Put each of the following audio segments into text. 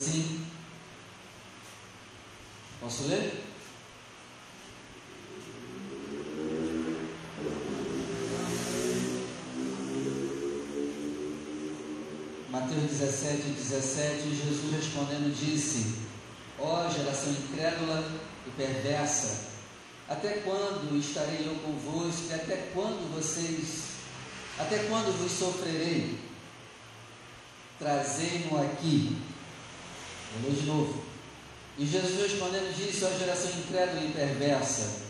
assim. Posso ler? Mateus 17, 17, Jesus respondendo disse: Ó oh, geração incrédula e perversa, até quando estarei eu convosco e até quando vocês, até quando vos sofrerei? Trazei-mo aqui. Vou ler de novo. E Jesus respondendo disse: Ó oh, geração incrédula e perversa,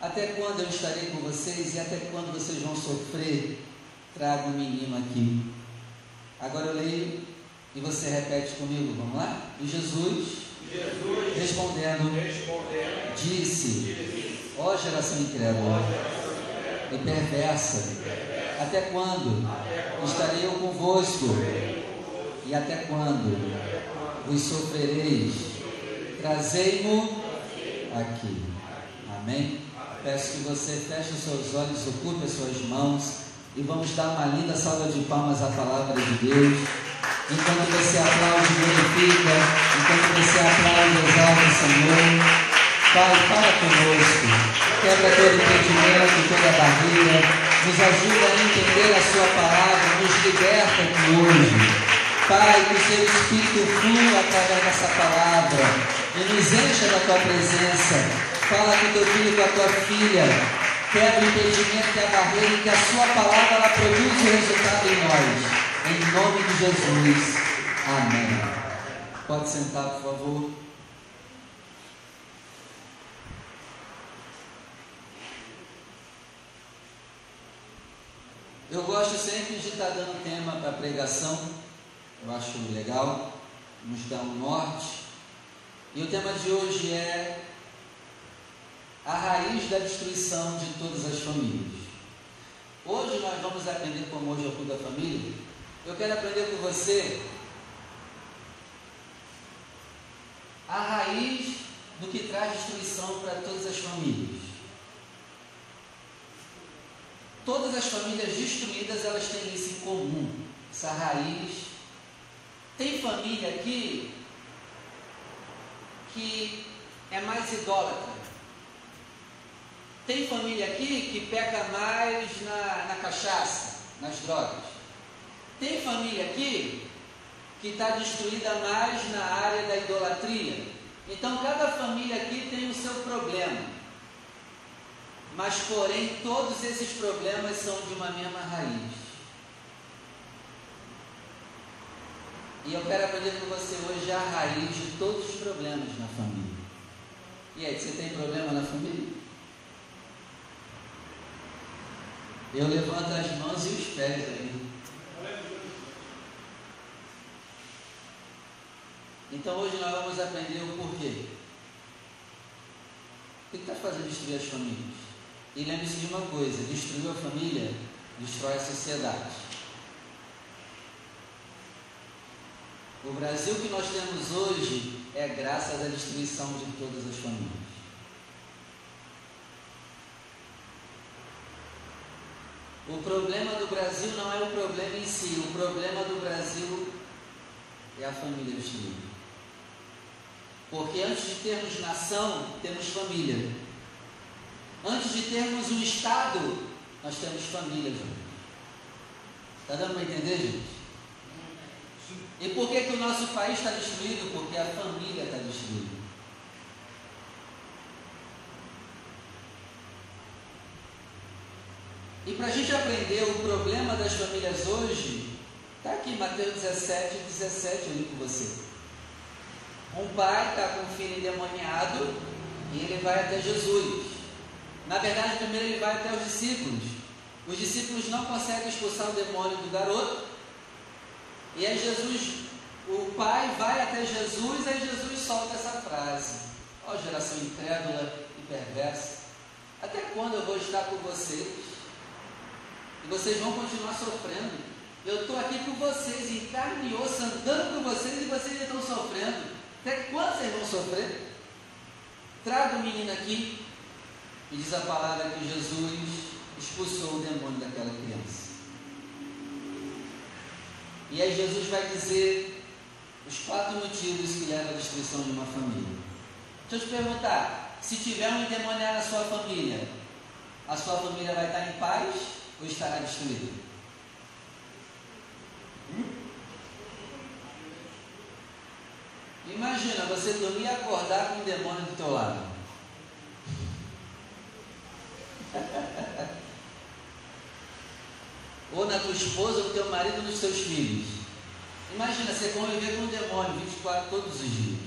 até quando eu estarei com vocês e até quando vocês vão sofrer? Traga o menino aqui. Agora eu leio e você repete comigo, vamos lá? E Jesus, Jesus respondendo, respondendo disse: Ó geração incrédula e perversa, até quando estarei eu convosco? E até quando vos sofrereis? Trazei-mo aqui. Amém? Peço que você feche os seus olhos, ocupe as suas mãos e vamos dar uma linda salva de palmas à palavra de Deus. Enquanto você aplaude, glorifica. Enquanto você aplaude, exalta o Senhor. Pai, fala conosco. Quebra todo impedimento, toda barreira. Nos ajuda a entender a Sua palavra. Nos liberta aqui hoje. Pai, que o Seu Espírito flua através dessa palavra e nos encha da Tua presença. Fala com Teu filho e com a Tua filha quebra o impedimento e a barreira e que a sua palavra ela produz o resultado em nós. Em nome de Jesus. Amém. Pode sentar, por favor. Eu gosto sempre de estar dando tema para pregação. Eu acho legal. Nos dá um norte. E o tema de hoje é a raiz da destruição de todas as famílias. Hoje nós vamos aprender, como hoje é o culto da família, eu quero aprender com você a raiz do que traz destruição para todas as famílias. Todas as famílias destruídas, elas têm isso em comum, essa raiz. Tem família aqui que é mais idólatra, tem família aqui que peca mais na, na cachaça, nas drogas. Tem família aqui que está destruída mais na área da idolatria. Então cada família aqui tem o seu problema. Mas porém todos esses problemas são de uma mesma raiz. E eu quero aprender com você hoje a raiz de todos os problemas na família. E aí, você tem problema na família? Eu levanto as mãos e os pés aí. Então hoje nós vamos aprender o porquê. O que está fazendo destruir as famílias? E lembre-se de uma coisa: destruir a família, destrói a sociedade. O Brasil que nós temos hoje é graças à destruição de todas as famílias. O problema do Brasil não é o problema em si, o problema do Brasil é a família destruída. Porque antes de termos nação, temos família. Antes de termos um Estado, nós temos família. Está dando para entender, gente? E por que, que o nosso país está destruído? Porque a família está destruída. E para a gente aprender o problema das famílias hoje, está aqui Mateus 17, 17, eu li com você. Um pai está com um filho endemoniado e ele vai até Jesus. Na verdade, primeiro ele vai até os discípulos. Os discípulos não conseguem expulsar o demônio do garoto. E aí Jesus, o pai vai até Jesus, aí Jesus solta essa frase. Ó oh, geração incrédula e perversa. Até quando eu vou estar com vocês? E vocês vão continuar sofrendo. Eu estou aqui com vocês, em carne e osso, andando com vocês e vocês estão sofrendo. Até quando vocês vão sofrer? Traga o menino aqui. E diz a palavra que Jesus expulsou o demônio daquela criança. E aí Jesus vai dizer Os quatro motivos que levam à destruição de uma família. Deixa eu te perguntar: se tiver um endemoniado na sua família, a sua família vai estar em paz ou estará destruída? Imagina você dormir e acordar com um demônio do teu lado. ou na tua esposa, ou no teu marido, ou nos teus filhos. Imagina você conviver com um demônio 24 todos os dias.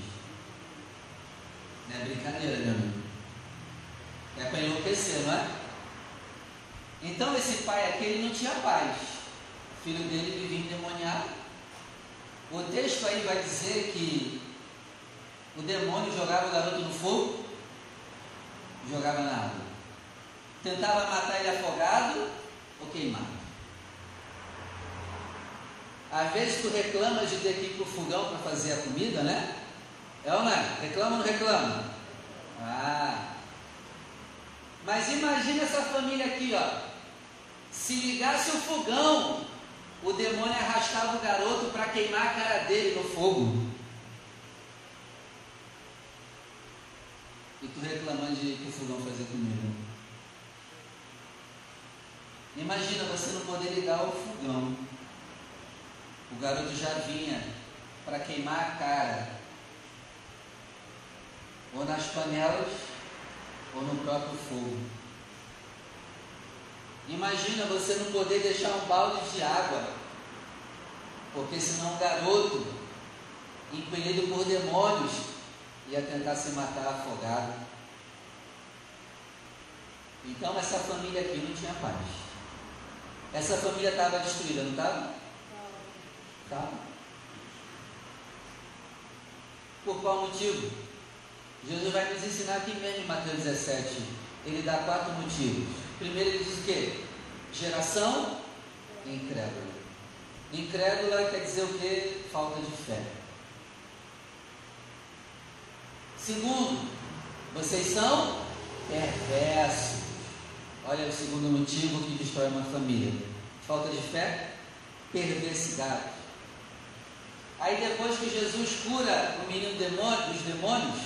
Não é brincadeira, meu amigo. É para enlouquecer, não é? Então esse pai aqui ele não tinha paz. O filho dele vivia endemoniado. O texto aí vai dizer que o demônio jogava o garoto no fogo, jogava na água. Tentava matar ele afogado ou queimado. Às vezes tu reclamas de ter que ir para o fogão para fazer a comida, né? É ou não é? Reclama ou não reclama? Ah. Mas imagina essa família aqui, ó. Se ligasse o fogão, o demônio arrastava o garoto para queimar a cara dele no fogo. E tu reclamando de para o fogão fazer comida. Imagina você não poder ligar o fogão. O garoto já vinha para queimar a cara, ou nas panelas, ou no próprio fogo. Imagina você não poder deixar um balde de água, porque senão um garoto, impelido por demônios, ia tentar se matar afogado. Então essa família aqui não tinha paz. Essa família estava destruída, não estava? Tá? Por qual motivo? Jesus vai nos ensinar aqui mesmo em Mateus 17. Ele dá quatro motivos. Primeiro ele diz o quê? Geração incrédula. Incrédula quer dizer o quê? Falta de fé. Segundo, vocês são perversos. Olha o segundo motivo que destrói uma família. Falta de fé, perversidade. Aí depois que Jesus cura o menino demônio, dos demônios,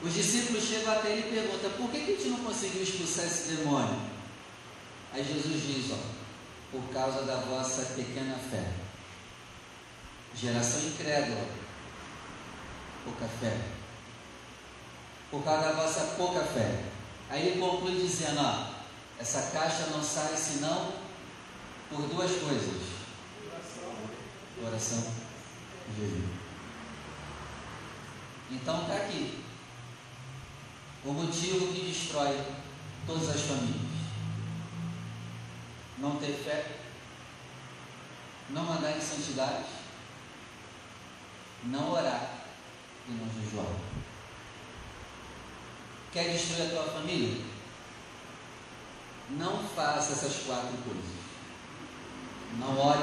os discípulos chegam até ele e perguntam, por que, que a gente não conseguiu expulsar esse demônio? Aí Jesus diz, ó, por causa da vossa pequena fé. Geração incrédula, pouca fé. Por causa da vossa pouca fé. Aí ele conclui dizendo, ó, essa caixa não sai senão por duas coisas. Oração jejum. Então está aqui o motivo que destrói todas as famílias. Não ter fé, não andar em santidade, não orar e não jejuar. Quer destruir a tua família? Não faça essas quatro coisas. Não ore,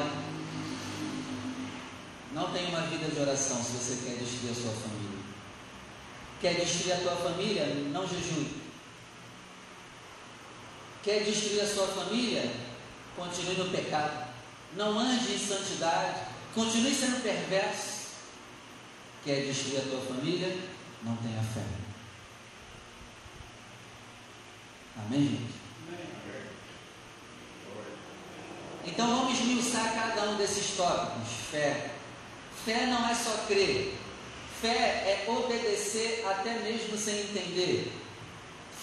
não tem uma vida de oração se você quer destruir a sua família. Quer destruir a tua família? Não jejue. Quer destruir a sua família? Continue no pecado. Não ande em santidade. Continue sendo perverso. Quer destruir a tua família? Não tenha fé. Amém, gente? Então vamos esmiuçar cada um desses tópicos: fé, Fé não é só crer. Fé é obedecer até mesmo sem entender.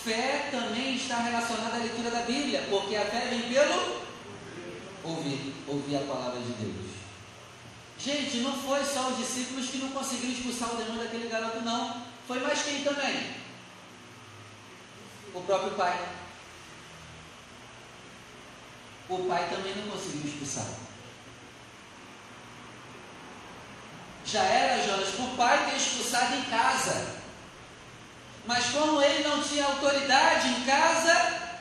Fé também está relacionada à leitura da Bíblia, porque a fé vem pelo ouvir, ouvir a palavra de Deus. Gente, não foi só os discípulos que não conseguiram expulsar o demônio daquele garoto, não. Foi mais quem também? O próprio pai. O pai também não conseguiu expulsar. Já era, Jonas, o pai ter expulsado em casa. Mas como ele não tinha autoridade em casa,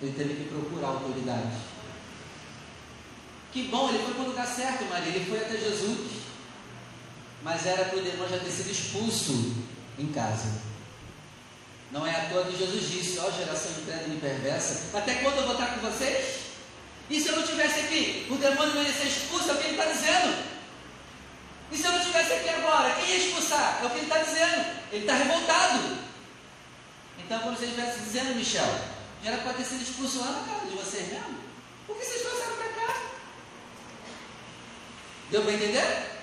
ele teve que procurar autoridade. Que bom, ele foi para o lugar certo, Maria. Ele foi até Jesus. Mas era para o demônio já ter sido expulso em casa. Não é à toa que Jesus disse: Ó, oh, geração incrédula e perversa, até quando eu vou estar com vocês? E se eu não estivesse aqui, o demônio não ia ser expulso? É o que ele está dizendo. E se eu não estivesse aqui agora, quem ia expulsar? É o que ele está dizendo. Ele está revoltado. Então, quando você estivesse dizendo, Michel, já era para ter sido expulso lá na casa de vocês mesmo. Por que vocês trouxeram para cá? Deu para entender?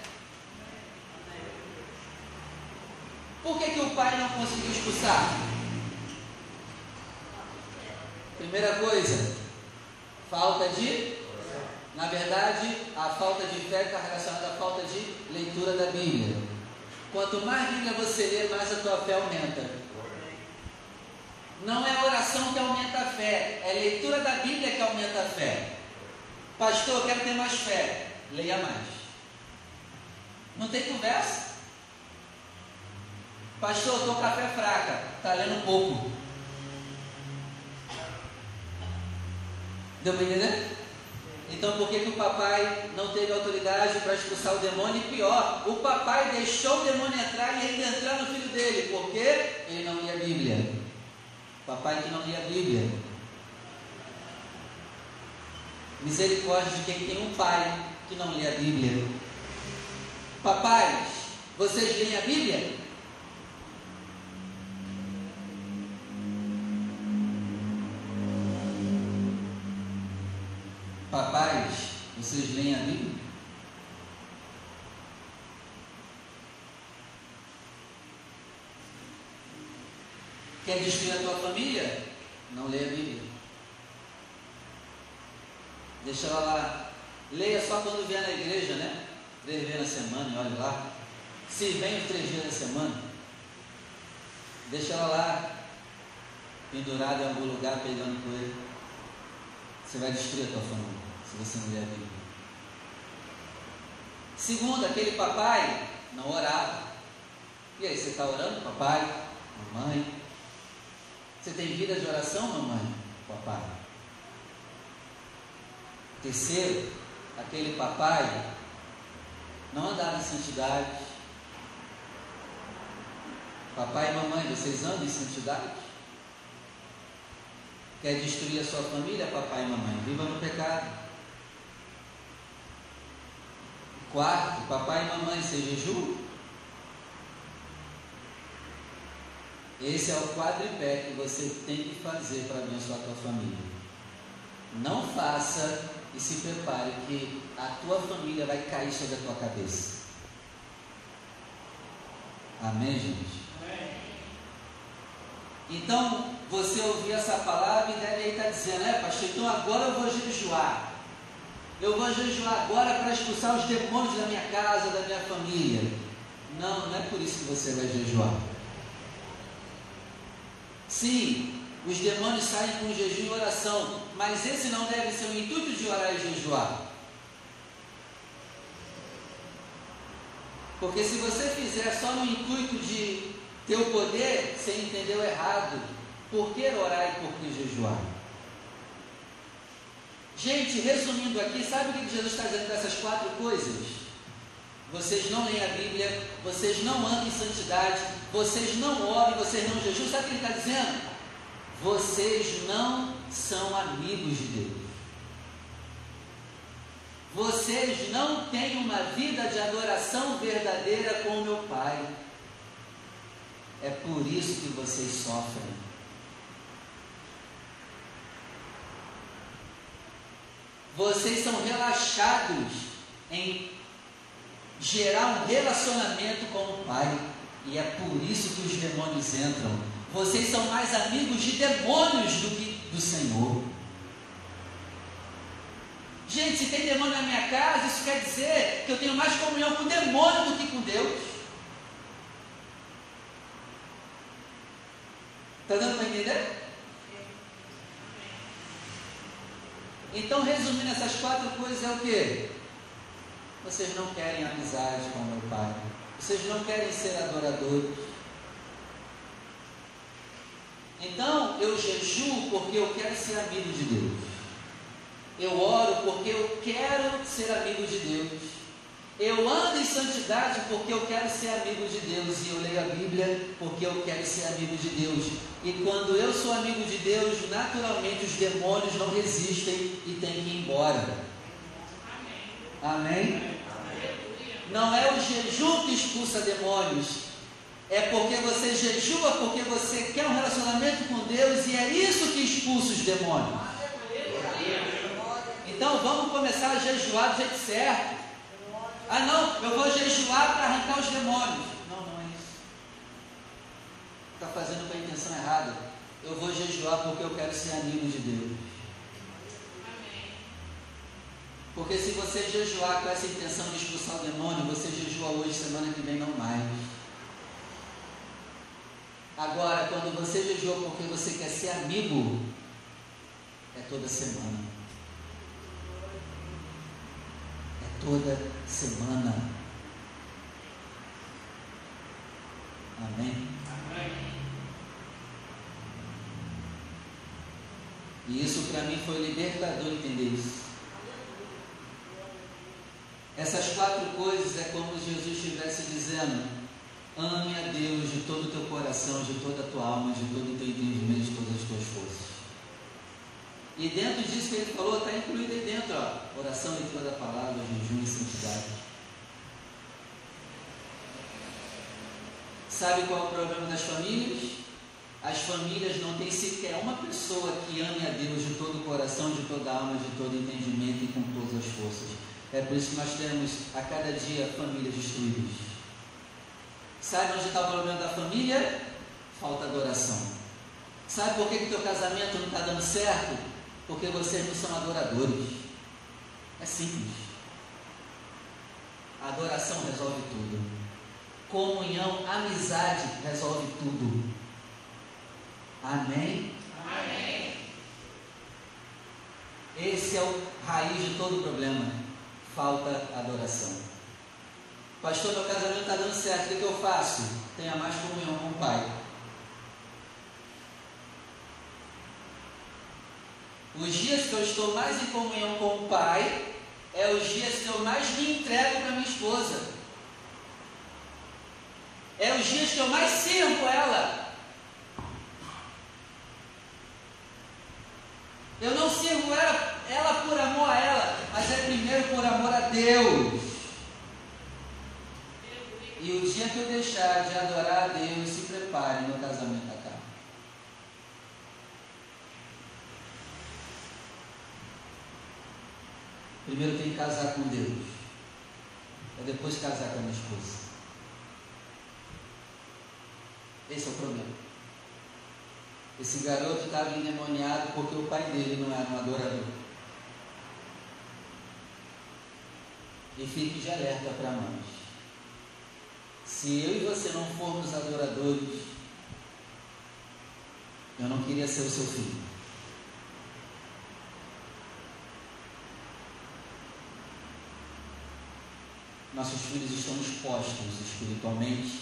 Por que, que o pai não conseguiu expulsar? Primeira coisa, falta de. Na verdade, a falta de fé está relacionada à falta de leitura da Bíblia. Quanto mais Bíblia você lê, mais a tua fé aumenta. Não é oração que aumenta a fé, é leitura da Bíblia que aumenta a fé. Pastor, eu quero ter mais fé. Leia mais. Não tem conversa. Pastor, estou com a fé fraca. Está lendo pouco. Deu para entender? Então por que, que o papai não teve autoridade para expulsar o demônio? E pior, o papai deixou o demônio entrar e ele entrar no filho dele. Por quê? Ele não lia a Bíblia. Papai que não lia a Bíblia. Misericórdia de quem tem um pai que não lê a Bíblia. Papais, vocês leem a Bíblia? Papais, vocês leem a Bíblia? Quer destruir a tua família? Não leia a Bíblia. Deixa ela lá. Leia só quando vier na igreja, né? Três vezes na semana, olhe lá. Se vem os três dias na semana, deixa ela lá, pendurada em algum lugar, pegando coisa. Você vai destruir a tua família, se você não ler a Bíblia. Segundo, aquele papai não orava. E aí, você está orando, papai, mamãe? Você tem vida de oração, mamãe, papai? Terceiro, aquele papai não andava em santidade. Papai e mamãe, vocês andam em santidade? Quer destruir a sua família, papai e mamãe? Viva no pecado. Quarto, papai e mamãe, você jejum? Esse é o quadripé que você tem que fazer para abençoar a tua família. Não faça e se prepare que a tua família vai cair sobre a tua cabeça. Amém, gente? Então, você ouvir essa palavra e deve estar dizendo, é pastor, então agora eu vou jejuar. Eu vou jejuar agora para expulsar os demônios da minha casa, da minha família. Não, não é por isso que você vai jejuar. Sim, os demônios saem com jejum e oração, mas esse não deve ser o intuito de orar e jejuar. Porque se você fizer só no intuito de ter o poder, você entendeu errado. Por que orar e por que jejuar? Gente, resumindo aqui, sabe o que Jesus está dizendo dessas quatro coisas? Vocês não leem a Bíblia, vocês não andam em santidade, vocês não oram, vocês não jejuam. Sabe o que ele está dizendo? Vocês não são amigos de Deus. Vocês não têm uma vida de adoração verdadeira com o meu Pai. É por isso que vocês sofrem. Vocês são relaxados em gerar um relacionamento com o Pai. E é por isso que os demônios entram vocês são mais amigos de demônios do que do Senhor. Gente, se tem demônio na minha casa, isso quer dizer que eu tenho mais comunhão com o demônio do que com Deus. Está dando para entender? Então, resumindo essas quatro coisas, é o que? Vocês não querem amizade com o meu Pai. Vocês não querem ser adoradores. Então eu jejuo porque eu quero ser amigo de Deus. Eu oro porque eu quero ser amigo de Deus. Eu ando em santidade porque eu quero ser amigo de Deus. E eu leio a Bíblia porque eu quero ser amigo de Deus. E quando eu sou amigo de Deus, naturalmente os demônios não resistem e têm que ir embora. Amém? Amém? Não é o jejum que expulsa demônios. É porque você jejua, porque você quer um relacionamento com Deus e é isso que expulsa os demônios. Então vamos começar a jejuar do jeito certo. Ah não, eu vou jejuar para arrancar os demônios. Não, não é isso. Está fazendo com a intenção errada. Eu vou jejuar porque eu quero ser amigo de Deus. Porque se você jejuar com essa intenção de expulsar o demônio, você jejua hoje, semana que vem não mais. Agora, quando você jejua porque você quer ser amigo, é toda semana. É toda semana. Amém? Amém. E isso para mim foi libertador entender isso. Essas quatro coisas é como Jesus estivesse dizendo: ame a Deus de todo o teu coração, de toda a tua alma, de todo o teu entendimento, de todas as tuas forças. E dentro disso que ele falou, está incluído aí dentro, ó, oração, leitura da palavra, jejum e santidade. Sabe qual é o problema das famílias? As famílias não têm sequer uma pessoa que ame a Deus de todo o coração, de toda a alma, de todo entendimento e com todas as forças. É por isso que nós temos a cada dia famílias destruídas. Sabe onde está o problema da família? Falta adoração. Sabe por que o teu casamento não está dando certo? Porque vocês não são adoradores. É simples. A adoração resolve tudo. Comunhão, amizade resolve tudo. Amém? Amém. Esse é o raiz de todo o problema falta adoração. Pastor, meu casamento está dando certo, o que, eu faço? Tenha mais comunhão com o Pai. Os dias que eu estou mais em comunhão com o Pai é os dias que eu mais me entrego para minha esposa. É os dias que eu mais sirvo ela. Eu não sirvo ela por amor a ela, mas é primeiro por amor a Deus. E o dia que eu deixar de adorar a Deus, se prepare, meu casamento acaba. Primeiro tem que casar com Deus. É depois casar com a minha esposa. Esse é o problema. Esse garoto estava endemoniado porque o pai dele não era um adorador. E fique de alerta para nós. Se eu e você não formos adoradores, eu não queria ser o seu filho. Nossos filhos estão expostos espiritualmente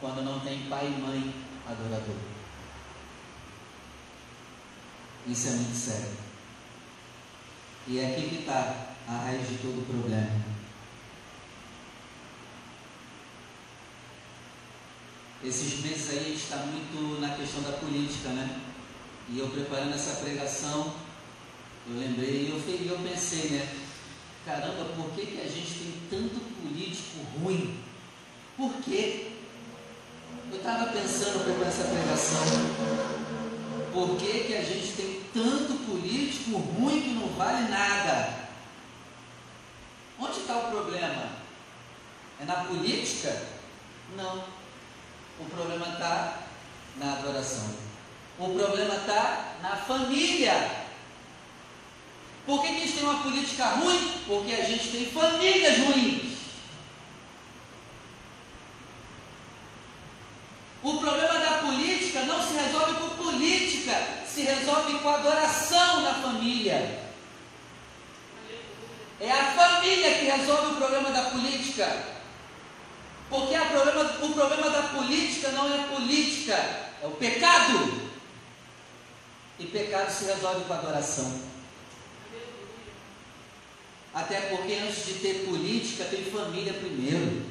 quando não tem pai e mãe adorador. Isso é muito sério. E é aqui que está a raiz de todo problema. Esses meses aí está muito na questão da política, né? E eu preparando essa pregação, eu lembrei, eu, eu pensei, né? Caramba, por que, que a gente tem tanto político ruim? Por quê? Eu estava pensando para essa pregação. Por que, que a gente tem tanto político ruim que não vale nada? Onde está o problema? É na política? Não. O problema está na adoração. O problema está na família. Por que, que a gente tem uma política ruim? Porque a gente tem famílias ruins. O problema da política não se resolve com política, se resolve com adoração na família. É a família que resolve o problema da política. Porque problema, o problema da política não é política, é o pecado. E pecado se resolve com adoração. Até porque antes de ter política, tem família primeiro.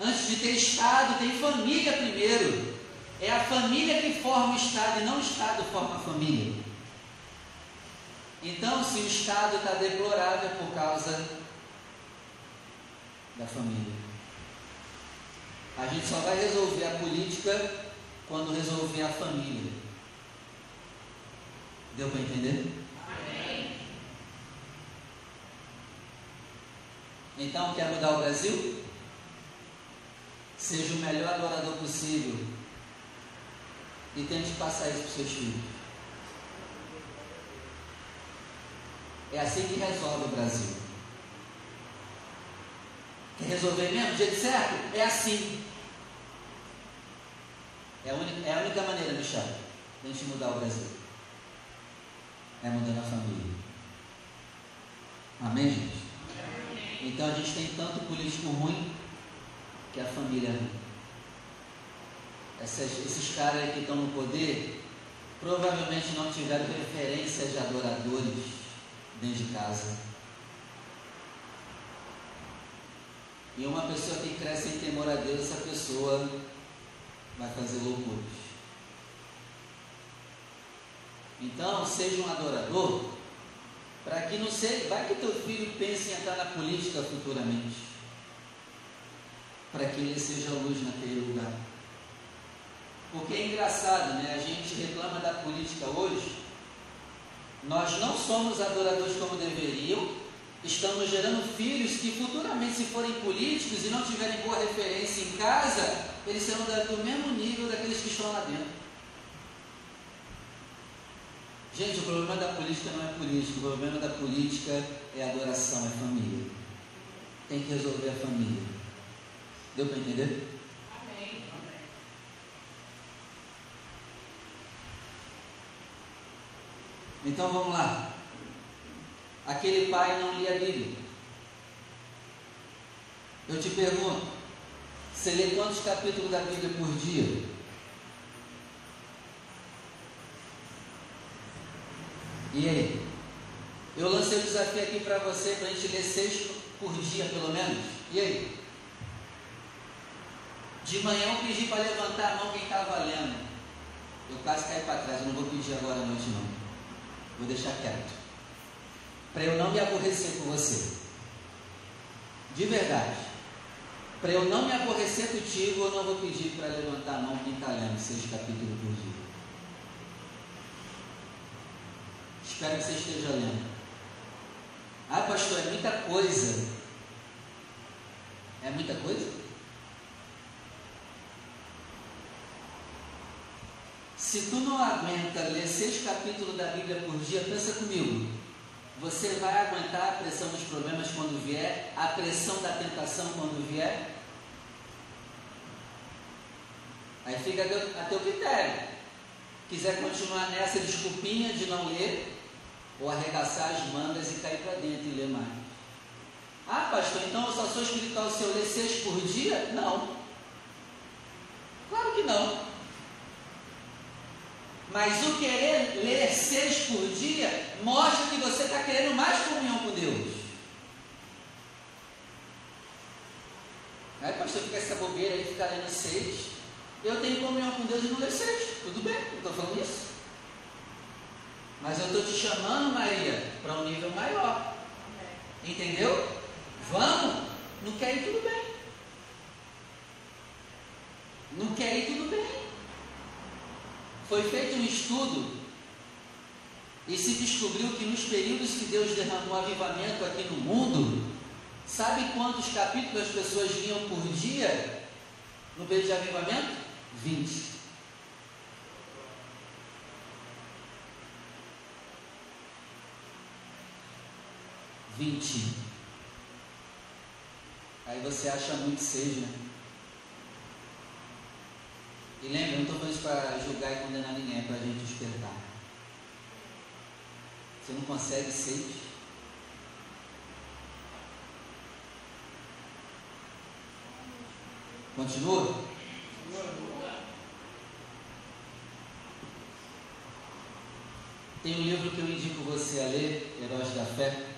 Antes de ter Estado, tem família primeiro. É a família que forma o Estado e não o Estado forma a família. Então, se o estado está deplorável por causa da família. A gente só vai resolver a política quando resolver a família. Deu para entender? Amém. Então, quer mudar o Brasil? Seja o melhor adorador possível e tente passar isso para os seus filhos. É assim que resolve o Brasil. Quer resolver mesmo? Do jeito certo? É assim. É a única, é a única maneira, Michel, de a gente mudar o Brasil. É mudando a família. Amém, gente? Então a gente tem tanto político ruim que a família é ruim. Essas, esses caras que estão no poder provavelmente não tiveram referência de adoradores dentro de casa. E uma pessoa que cresce em temor a Deus, essa pessoa vai fazer loucuras. Então, seja um adorador, para que não seja, vai que teu filho pense em entrar na política futuramente, para que ele seja luz naquele lugar. Porque é engraçado, né? A gente reclama da política hoje, nós não somos adoradores como deveriam, estamos gerando filhos que futuramente, se forem políticos e não tiverem boa referência em casa, eles serão do mesmo nível daqueles que estão lá dentro. Gente, o problema da política não é política, o problema da política é adoração, é família. Tem que resolver a família. Deu para entender? Amém. Então vamos lá. Aquele pai não lia a Bíblia. Eu te pergunto, você lê quantos capítulos da Bíblia por dia? E aí? Eu lancei o desafio aqui para você, para a gente ler seis por dia, pelo menos. E aí? De manhã eu pedi para levantar a mão quem estava lendo. Eu quase caí para trás, eu não vou pedir agora à noite não. Vou deixar quieto. Para eu não me aborrecer com você. De verdade. Para eu não me aborrecer contigo, eu não vou pedir para levantar a mão está lendo seis capítulos por dia. Espero que você esteja lendo. Ah, pastor, é muita coisa. É muita coisa? Se tu não aguenta ler seis capítulos da Bíblia por dia, pensa comigo. Você vai aguentar a pressão dos problemas quando vier, a pressão da tentação quando vier? Aí fica a teu critério. Quiser continuar nessa desculpinha de não ler, ou arregaçar as mangas e cair para dentro e ler mais. Ah, pastor, então eu só sou espiritual se eu ler seis por dia? Não. Claro que não. Mas o querer ler seis por dia mostra que você está querendo mais comunhão com Deus. Aí, pastor, fica essa bobeira aí, ficar lendo seis. Eu tenho comunhão com Deus e não leio seis. Tudo bem, não estou falando isso. Mas eu estou te chamando, Maria, para um nível maior. Entendeu? Vamos? Não quer ir tudo bem. Não quer ir tudo bem. Foi feito um estudo e se descobriu que nos períodos que Deus derramou avivamento aqui no mundo, sabe quantos capítulos as pessoas liam por dia no período de avivamento? 20. 20. Aí você acha muito seja. Né? E lembra, não estou falando isso para julgar e condenar ninguém, é para a gente despertar. Você não consegue seis? Continua? Tem um livro que eu indico você a ler, Heróis da Fé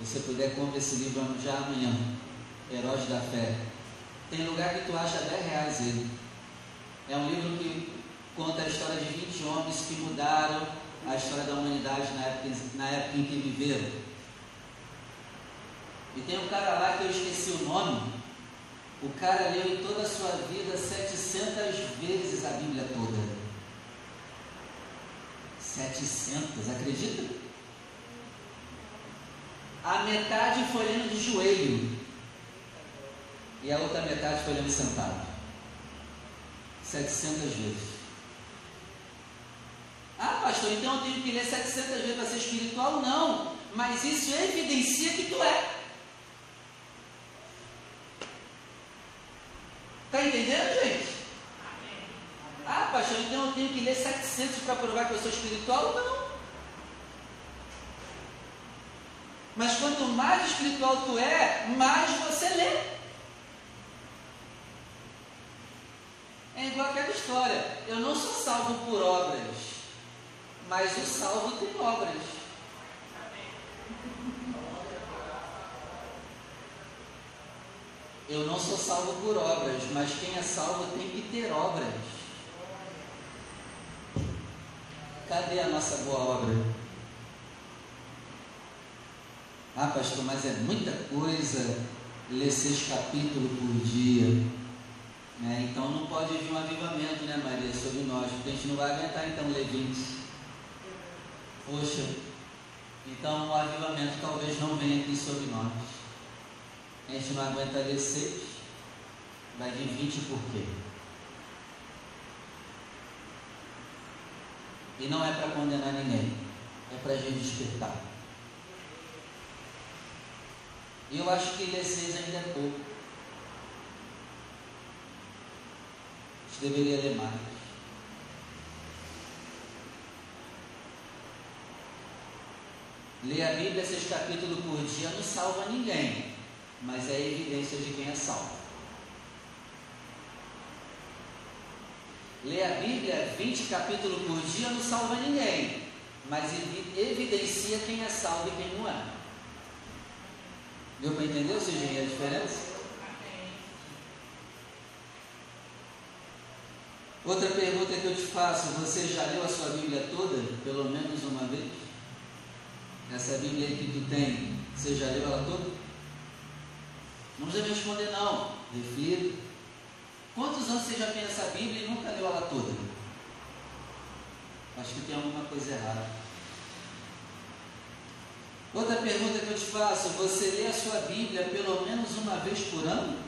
você puder, compre esse livro já amanhã. Heróis da Fé. Tem lugar que tu acha 10 reais ele. É um livro que conta a história de 20 homens que mudaram a história da humanidade na época, na época em que viveram. E tem um cara lá que eu esqueci o nome. O cara leu em toda a sua vida 700 vezes a Bíblia toda. 700, acredita? A metade foi lendo de joelho. E a outra metade foi lendo sentado. 700 vezes. Ah, pastor, então eu tenho que ler 700 vezes para ser espiritual? Não. Mas isso evidencia que tu é. Está entendendo, gente? Ah, pastor, então eu tenho que ler 700 para provar que eu sou espiritual? Não. Mas quanto mais espiritual tu é, mais você lê. É igual aquela história. Eu não sou salvo por obras, mas o salvo tem obras. Eu não sou salvo por obras, mas quem é salvo tem que ter obras. Cadê a nossa boa obra? Ah, pastor, mas é muita coisa ler seis capítulos por dia. É, então não pode vir um avivamento, né, Maria, sobre nós, porque a gente não vai aguentar então 20. Poxa, então o avivamento talvez não venha aqui sobre nós. A gente não aguenta ler 6, vai vir 20 por quê? E não é para condenar ninguém, é para a gente despertar. E eu acho que ler 6 ainda é pouco. Deveria ler mais. Ler a Bíblia, seis capítulos por dia, não salva ninguém mas é evidência de quem é salvo. Ler a Bíblia 20 capítulos por dia não salva ninguém, mas evidencia quem é salvo e quem não é. Deu para entender, Cidinha, a diferença? Outra pergunta que eu te faço: você já leu a sua Bíblia toda, pelo menos uma vez? Essa Bíblia que tu tem, você já leu ela toda? Não me responder, não. Refiro. Quantos anos você já tem essa Bíblia e nunca leu ela toda? Acho que tem alguma coisa errada. Outra pergunta que eu te faço: você lê a sua Bíblia pelo menos uma vez por ano?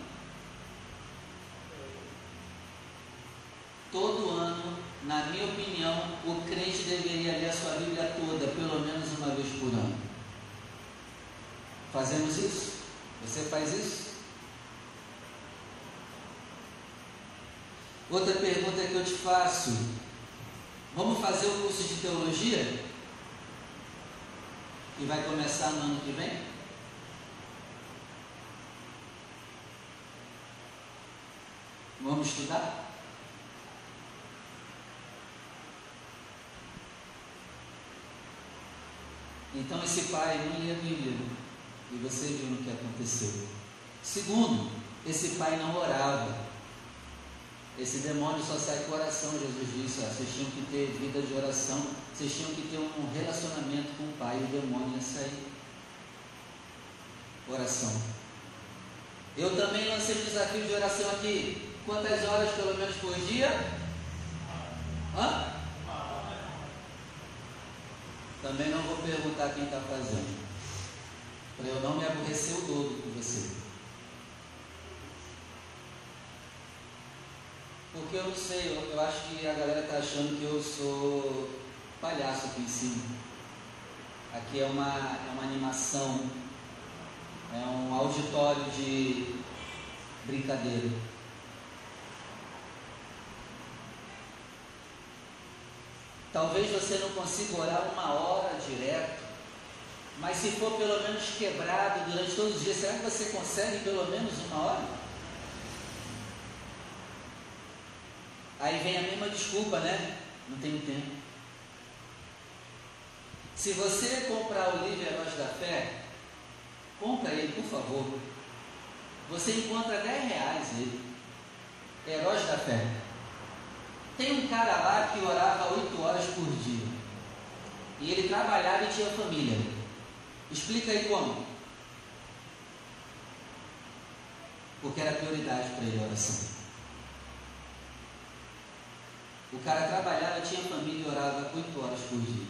Todo ano, na minha opinião, o crente deveria ler a sua Bíblia toda, pelo menos uma vez por ano. Fazemos isso? Você faz isso? Outra pergunta que eu te faço: vamos fazer o curso de teologia? Que vai começar no ano que vem? Vamos estudar? Então esse pai não lia Bíblia. E você viu no que aconteceu. Segundo, esse pai não orava. Esse demônio só sai com oração, Jesus disse. Ó, vocês tinham que ter vida de oração, vocês tinham que ter um relacionamento com o Pai, o demônio ia sair. Oração. Eu também lancei o desafio de oração aqui. Quantas horas pelo menos por dia? Hã? Também não vou perguntar quem está fazendo para eu não me aborrecer o dobro com você. Porque eu não sei, eu, eu acho que a galera está achando que eu sou palhaço aqui em cima. Aqui é uma, é uma animação, é um auditório de brincadeira. Talvez você não consiga orar uma hora direto mas se for pelo menos quebrado durante todos os dias, será que você consegue pelo menos uma hora? Aí vem a mesma desculpa, né? Não tenho tempo. Se você comprar o livro Heróis da Fé, compra ele, por favor. Você encontra 10 reais ele. Heróis da Fé. Tem um cara lá que orava 8 horas por dia. E ele trabalhava e tinha família. Explica aí como. Porque era prioridade para ele a oração. O cara trabalhava, tinha família e orava oito horas por dia.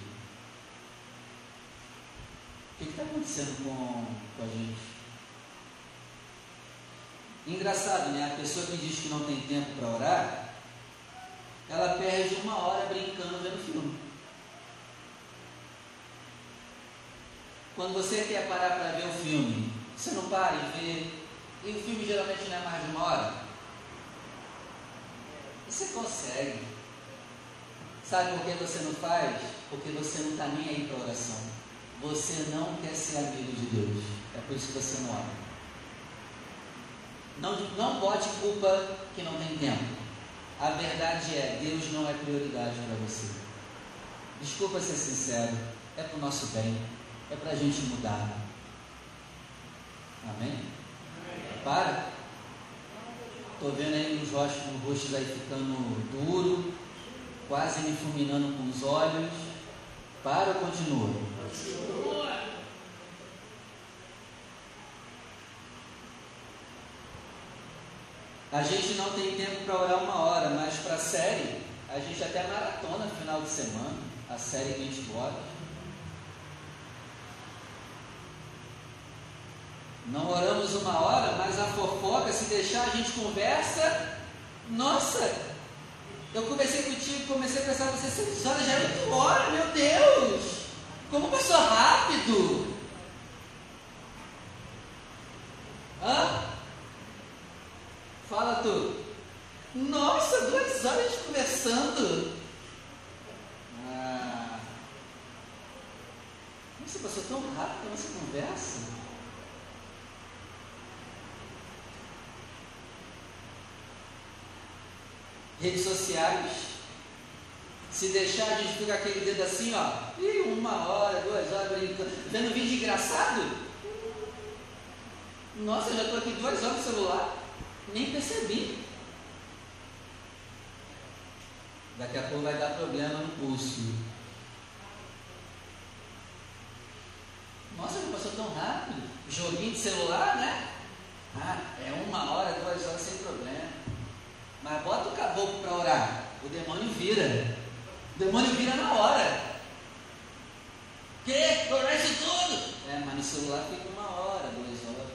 O que está acontecendo com, com a gente? Engraçado, né? A pessoa que diz que não tem tempo para orar, ela perde uma hora brincando vendo filme. Quando você quer parar para ver um filme, você não para e vê. E o filme geralmente não é mais de uma hora. Você consegue. Sabe por que você não faz? Porque você não está nem aí para oração. Você não quer ser amigo de Deus. É por isso que você não ora. Não, não bote culpa que não tem tempo. A verdade é, Deus não é prioridade para você. Desculpa ser sincero, é para o nosso bem, é para a gente mudar. Amém? Amém. Para. Estou vendo aí os rostos, os rostos aí ficando duro, quase me fulminando com os olhos. Para ou continua? Continua. A gente não tem tempo para orar uma hora, mas para a série, a gente até maratona final de semana, a série 20 horas. Não oramos uma hora, mas a fofoca, se deixar, a gente conversa. Nossa, eu comecei contigo, comecei a pensar, você seis horas, já é oito horas, meu Deus! Como passou rápido! Hã? Fala tu. Nossa, duas horas conversando. Ah. Você passou tão rápido nessa conversa? redes sociais. Se deixar, a gente aquele dedo assim, ó, e uma hora, duas horas brincando, vendo vídeo engraçado. Nossa, já estou aqui duas horas no celular, nem percebi. Daqui a pouco vai dar problema no pulso. Nossa, já passou tão rápido. Joguinho de celular, né? Ah, é uma hora, duas horas sem problema. Mas bota o caboclo para orar, o demônio vira. O demônio vira na hora. Que? Orar isso tudo? É, mas no celular fica uma hora, duas horas.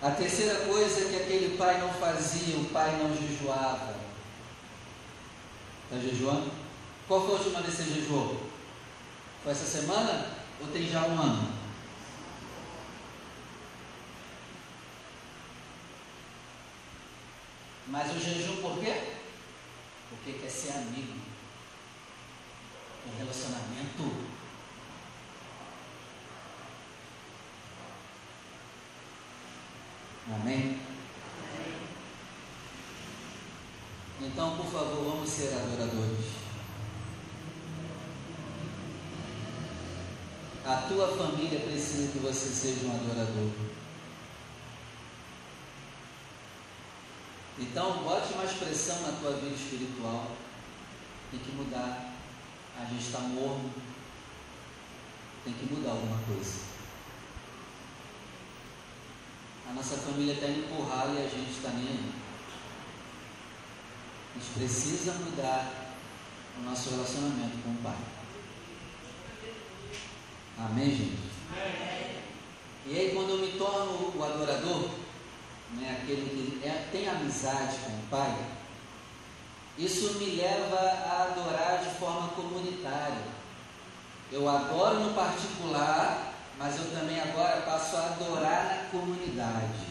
A terceira coisa que aquele pai não fazia, o pai não jejuava. Está jejuando? Qual foi a última vez que você jejuou? Foi essa semana ou tem já um ano? Mas o jejum por quê? Porque quer ser amigo. Um relacionamento. Amém? Então, por favor, vamos ser adoradores. A tua família precisa que você seja um adorador. Então, bote mais pressão na tua vida espiritual. Tem que mudar. A gente está morno. Tem que mudar alguma coisa. A nossa família está indo empurrar e a gente está nem aí. A gente precisa mudar o nosso relacionamento com o Pai. Amém, gente? Amém. E aí, quando eu me torno o adorador, né, aquele que é, tem amizade com o Pai, isso me leva a adorar de forma comunitária. Eu adoro no particular, mas eu também agora passo a adorar na comunidade,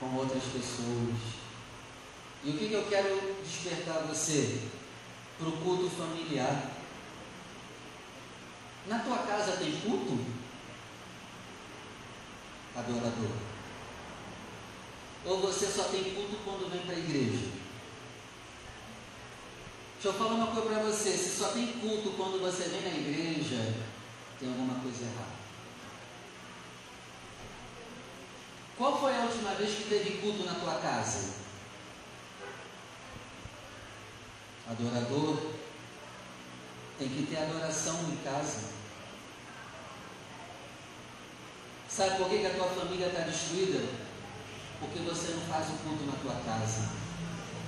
com outras pessoas. E o que, que eu quero despertar você? Para o culto familiar. Na tua casa tem culto? Adorador. Ou você só tem culto quando vem para a igreja? Deixa eu falar uma coisa para você: se só tem culto quando você vem na igreja, tem alguma coisa errada. Qual foi a última vez que teve culto na tua casa? Adorador tem que ter adoração em casa. Sabe por que, que a tua família está destruída? Porque você não faz o culto na tua casa.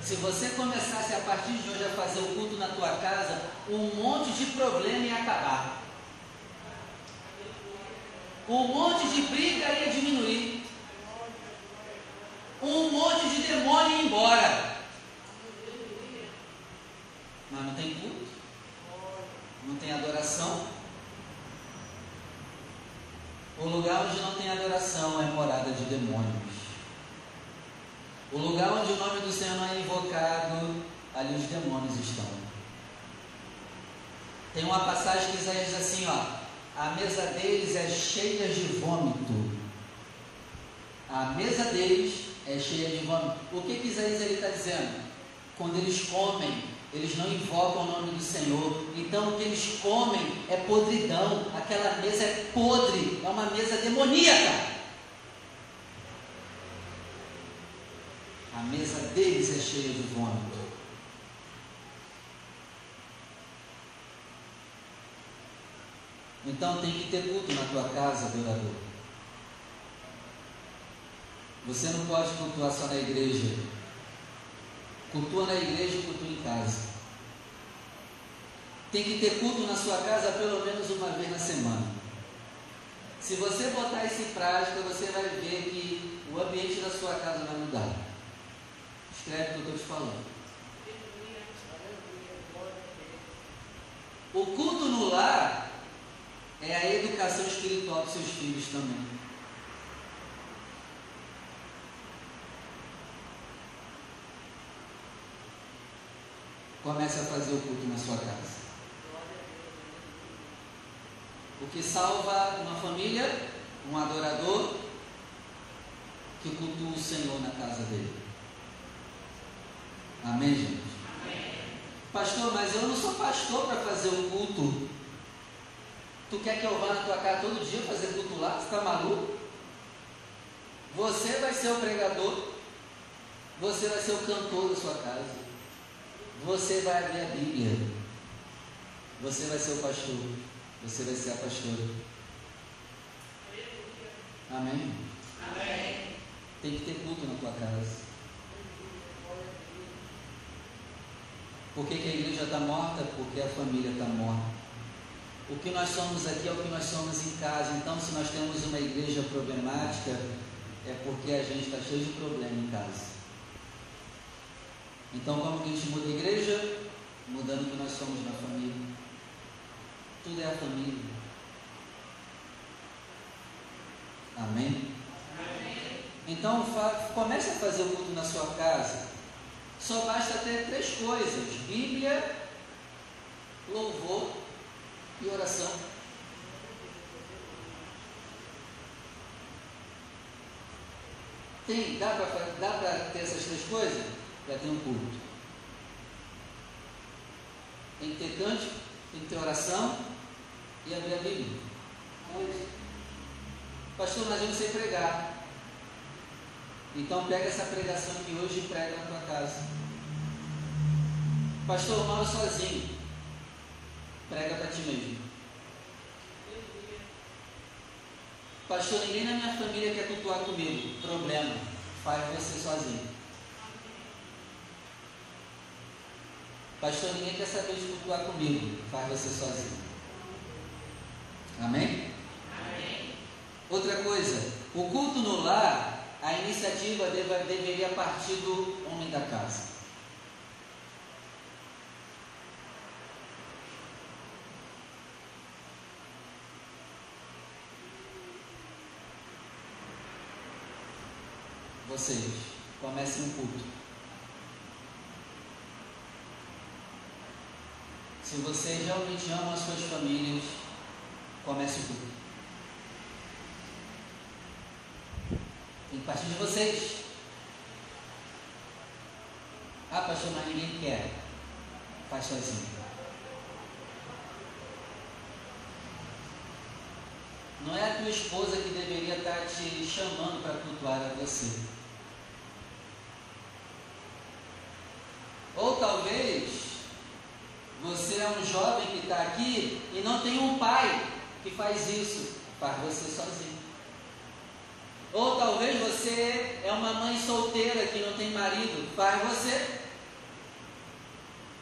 Se você começasse a partir de hoje a fazer o culto na tua casa, um monte de problema ia acabar. Um monte de briga ia diminuir. Um monte de demônio ia embora. Mas não tem culto. Não tem adoração. O lugar onde não tem adoração é morada de demônios. O lugar onde o nome do Senhor não é invocado, ali os demônios estão. Tem uma passagem que diz assim, ó, a mesa deles é cheia de vômito. A mesa deles é cheia de vômito. O que, que Isaías está dizendo? Quando eles comem, eles não invocam o nome do Senhor. Então o que eles comem é podridão. Aquela mesa é podre, é uma mesa demoníaca. A mesa deles é cheia de vômito. Então tem que ter culto na tua casa, adorador. Você não pode cultuar só na igreja. Cultua na igreja e cultua em casa. Tem que ter culto na sua casa pelo menos uma vez na semana. Se você botar isso em prática, você vai ver que o ambiente da sua casa vai mudar. Escreve o que eu estou te falando. O culto no lar é a educação espiritual dos seus filhos também. Comece a fazer o culto na sua casa. O que salva uma família, um adorador que cultua o Senhor na casa dele. Amém, gente? Amém. Pastor, mas eu não sou pastor para fazer o culto. Tu quer que eu vá na tua casa todo dia fazer culto lá? Você está maluco? Você vai ser o pregador. Você vai ser o cantor da sua casa. Você vai abrir a Bíblia. Você vai ser o pastor. Você vai ser a pastora. Amém? Amém. Tem que ter culto na tua casa. Por que, que a igreja está morta? Porque a família está morta. O que nós somos aqui é o que nós somos em casa. Então, se nós temos uma igreja problemática, é porque a gente está cheio de problema em casa. Então, como que a gente muda a igreja? Mudando o que nós somos na família. Tudo é a família. Amém? Amém. Então, comece a fazer o culto na sua casa só basta ter três coisas: Bíblia, louvor e oração. Tem, dá para ter essas três coisas? Já tem um culto. Tem que ter cântico, tem que ter oração e abrir a Bíblia. Pastor, mas eu não sei pregar. Então pega essa pregação de hoje e prega na tua casa. Pastor, eu moro sozinho. Prega para ti mesmo. Pastor, ninguém na minha família quer cultuar comigo. Problema. Faz você sozinho. Pastor, ninguém quer saber de cultuar comigo. Faz você sozinho. Amém? Amém? Outra coisa, o culto no lar a iniciativa deveria partir do homem da casa. Vocês, comecem um culto. Se vocês realmente amam as suas famílias, comece o culto. Tem que partir de vocês. Ah, pastor, mas ninguém quer. Faz sozinho. Não é a tua esposa que deveria estar te chamando para cultuar a você. Ou talvez você é um jovem que está aqui e não tem um pai que faz isso. Faz você sozinho. Ou talvez você é uma mãe solteira que não tem marido, faz você.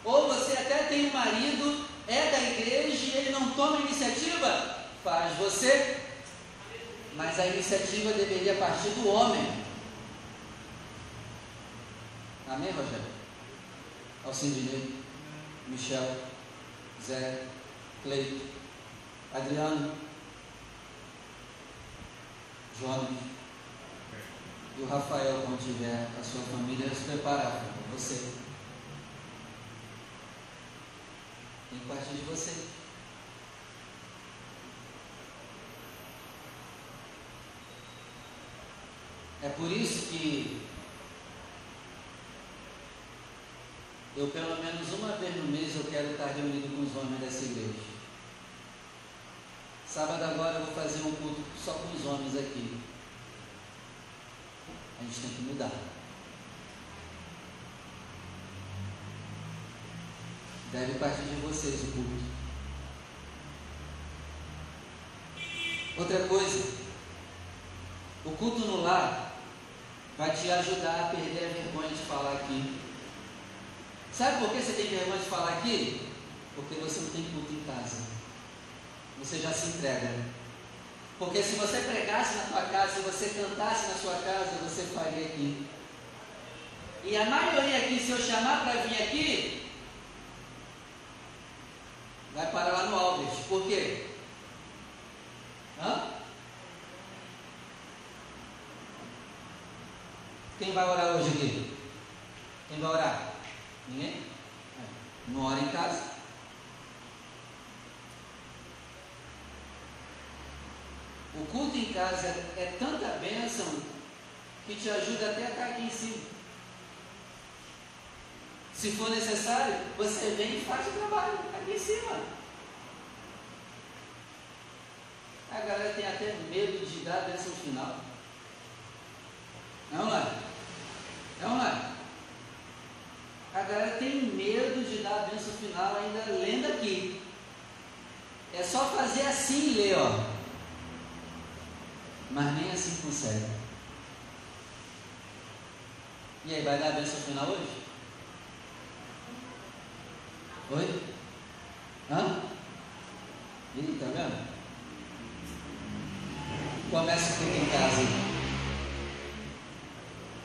Ou você até tem um marido, é da igreja e ele não toma iniciativa, faz você. Mas a iniciativa deveria partir do homem. Amém, Rogério? Alcindinei, Michel, Zé, Cleito, Adriano, Jonas e o Rafael, quando tiver a sua família, se preparar para você. Tem que partir de você. É por isso que eu, pelo menos uma vez no mês, eu quero estar reunido com os homens dessa igreja. Sábado agora eu vou fazer um culto só com os homens aqui. A gente tem que mudar. Deve partir de vocês o culto. Outra coisa, o culto no lar vai te ajudar a perder a vergonha de falar aqui. Sabe por que você tem vergonha de falar aqui? Porque você não tem culto em casa. Você já se entrega. Porque se você pregasse na tua casa, se você cantasse na sua casa, você faria aqui. E a maioria aqui, se eu chamar para vir aqui, vai parar lá no Alves. Por quê? Hã? Quem vai orar hoje aqui? Quem vai orar? Ninguém? Não ora em casa? O culto em casa é tanta bênção que te ajuda até a estar aqui em cima. Se for necessário, você vem e faz o trabalho aqui em cima. A galera tem até medo de dar a bênção final. Não é? Não é? A galera tem medo de dar a bênção final ainda lendo aqui. É só fazer assim e ler, ó. Mas nem assim consegue. E aí, vai dar a bênção final hoje? Oi? Hã? Ih, tá vendo? Começa tudo em casa.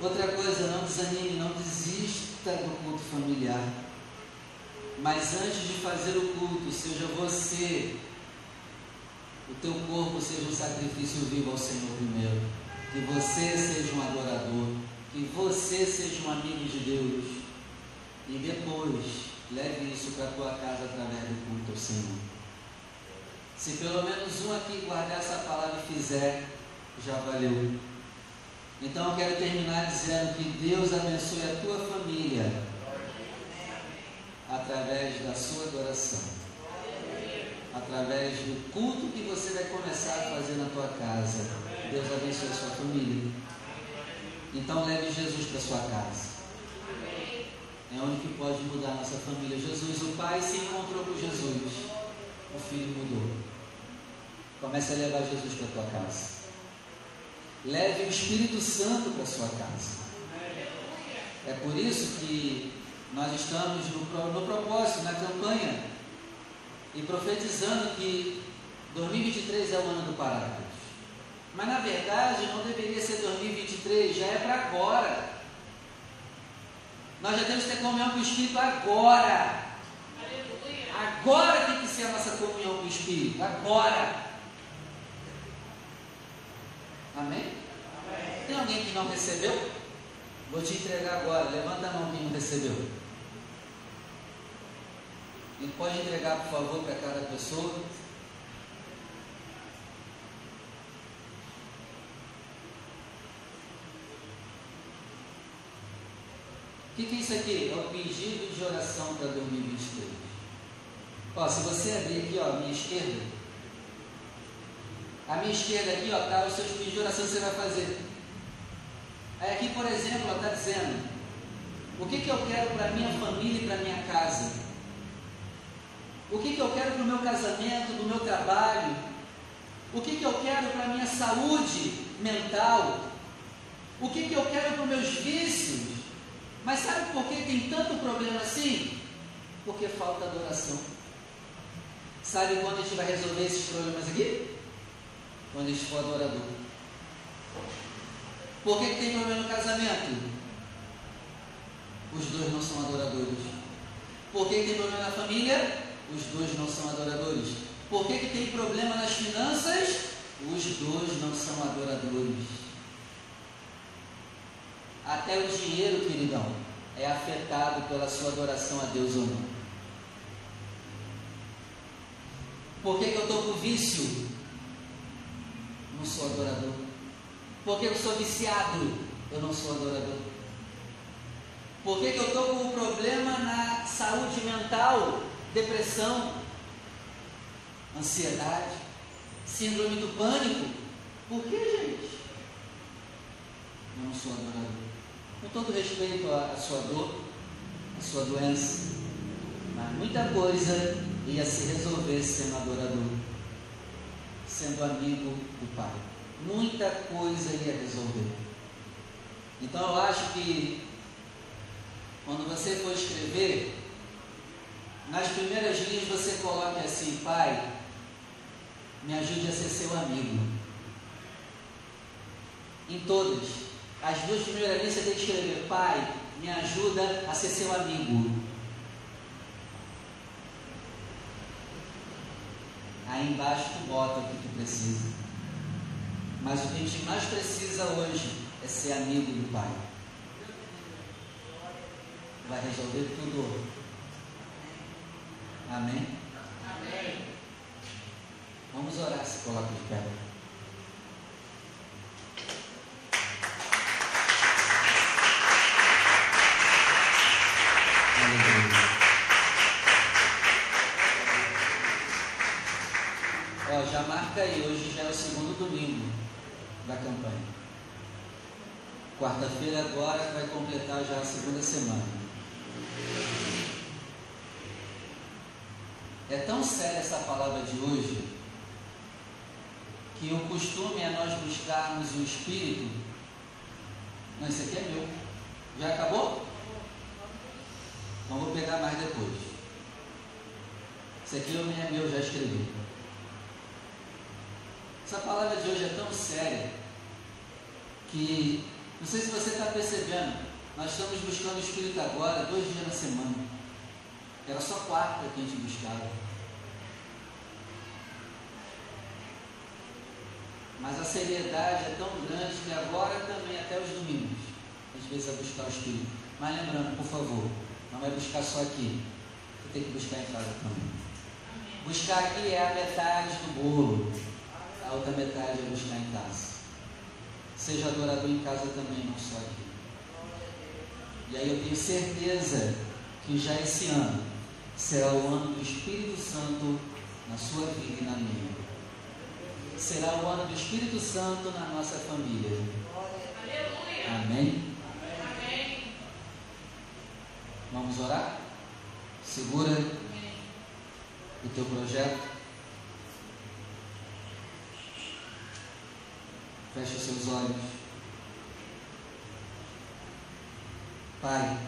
Outra coisa, não desanime, não desista do culto familiar. Mas antes de fazer o culto, seja você, o teu corpo seja um sacrifício vivo ao Senhor primeiro. Que você seja um adorador. Que você seja um amigo de Deus. E depois, Leve isso para a tua casa através do culto ao Senhor. Se pelo menos um aqui guardar essa palavra e fizer, já valeu. Então eu quero terminar dizendo que Deus abençoe a tua família através da sua adoração. Através do culto que você vai começar a fazer na tua casa. Deus abençoe a sua família. Então leve Jesus para sua casa é onde que pode mudar a nossa família. Jesus, o pai se encontrou com Jesus, o filho mudou. Comece a levar Jesus para tua casa. Leve o Espírito Santo para sua casa. É por isso que nós estamos no, no propósito, na campanha, e profetizando que 2023 é o ano do Paráclitos. Mas na verdade não deveria ser 2023, já é para agora. Nós já temos que ter comunhão com o Espírito agora. Agora tem que ser a nossa comunhão com o Espírito. Agora. Amém? Amém? Tem alguém que não recebeu? Vou te entregar agora. Levanta a mão quem não recebeu. E pode entregar, por favor, para cada pessoa. O que, que é isso aqui? É o pedido de oração para 2023. Ó, se você abrir aqui, ó, a minha esquerda, a minha esquerda aqui, ó, tá os seus pedidos de oração que você vai fazer. Aí aqui, por exemplo, está dizendo, o que, que eu quero para minha família e para minha casa? O que, que eu quero para o meu casamento, para o meu trabalho? O que, que eu quero para a minha saúde mental? O que, que eu quero para os meus vícios? Mas sabe por que tem tanto problema assim? Porque falta adoração. Sabe quando a gente vai resolver esses problemas aqui? Quando a gente for adorador. Por que, que tem problema no casamento? Os dois não são adoradores. Por que, que tem problema na família? Os dois não são adoradores. Por que, que tem problema nas finanças? Os dois não são adoradores. Até o dinheiro, queridão, é afetado pela sua adoração a Deus ou não. Por que, que eu estou com vício? Não sou adorador. Por que eu sou viciado? Eu não sou adorador. Por que, que eu estou com um problema na saúde mental? Depressão, ansiedade, síndrome do pânico. Por que, gente? Eu não sou adorador. Com todo respeito à, sua dor, à sua doença, mas muita coisa ia se resolver sendo adorador, sendo amigo do Pai. Muita coisa ia resolver. Então eu acho que quando você for escrever, nas primeiras linhas você coloque assim, Pai, me ajude a ser seu amigo. Em todas. As duas primeiras linhas você tem que escrever: Pai, me ajuda a ser seu amigo. Aí embaixo tu bota o que tu precisa. Mas o que a gente mais precisa hoje é ser amigo do Pai. Vai resolver tudo. Amém? Amém. Vamos orar, se coloca de pé. já marca aí, hoje já é o segundo domingo da campanha. Quarta-feira agora vai completar já a segunda semana. É tão séria essa palavra de hoje que o costume é nós buscarmos o Espírito. Não, esse aqui é meu. Já acabou? Então vou pegar mais depois. Esse aqui é meu, já escrevi. Essa palavra de hoje é tão séria que não sei se você está percebendo, nós estamos buscando o Espírito agora, dois dias na semana. Era só quarta que a gente buscava. Mas a seriedade é tão grande que agora também, até os domingos, às vezes é buscar o Espírito. Mas lembrando, por favor, não é buscar só aqui. Você tem que buscar em casa também. Buscar aqui é a metade do bolo a outra metade é buscar em casa. Seja adorador em casa também, não só aqui. E aí eu tenho certeza que já esse ano será o ano do Espírito Santo na sua vida e na minha. Será o ano do Espírito Santo na nossa família. Amém? Amém. Vamos orar? Segura o teu projeto. Feche os seus olhos. Pai,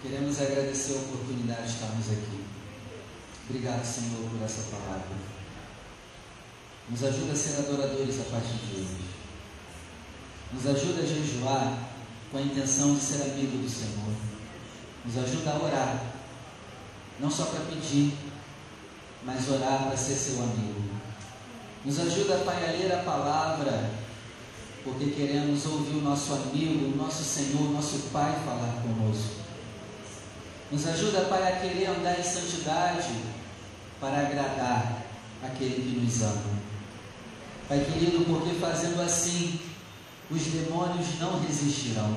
queremos agradecer a oportunidade de estarmos aqui. Obrigado, Senhor, por essa palavra. Nos ajuda a ser adoradores a partir de hoje. Nos ajuda a jejuar com a intenção de ser amigo do Senhor. Nos ajuda a orar, não só para pedir, mas orar para ser seu amigo. Nos ajuda, Pai, a ler a palavra porque queremos ouvir o nosso amigo, o nosso Senhor, o nosso Pai falar conosco. Nos ajuda, Pai, a querer andar em santidade para agradar aquele que nos ama. Pai querido, porque fazendo assim, os demônios não resistirão.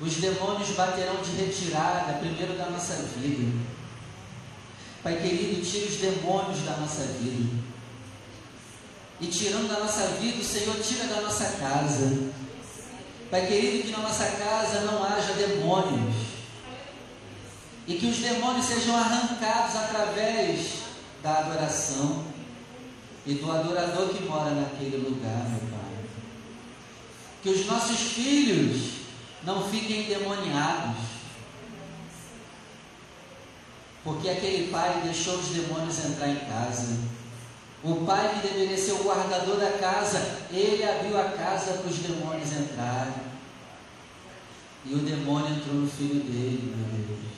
Os demônios baterão de retirada, primeiro da nossa vida. Pai querido, tira os demônios da nossa vida e tirando da nossa vida, o Senhor tira da nossa casa. Pai querido, que na nossa casa não haja demônios. E que os demônios sejam arrancados através da adoração. e do adorador que mora naquele lugar, meu Pai. Que os nossos filhos não fiquem endemoniados, porque aquele pai deixou os demônios entrar em casa. O pai que deveria ser o guardador da casa, ele abriu a casa para os demônios entrarem. E o demônio entrou no filho dele, meu Deus.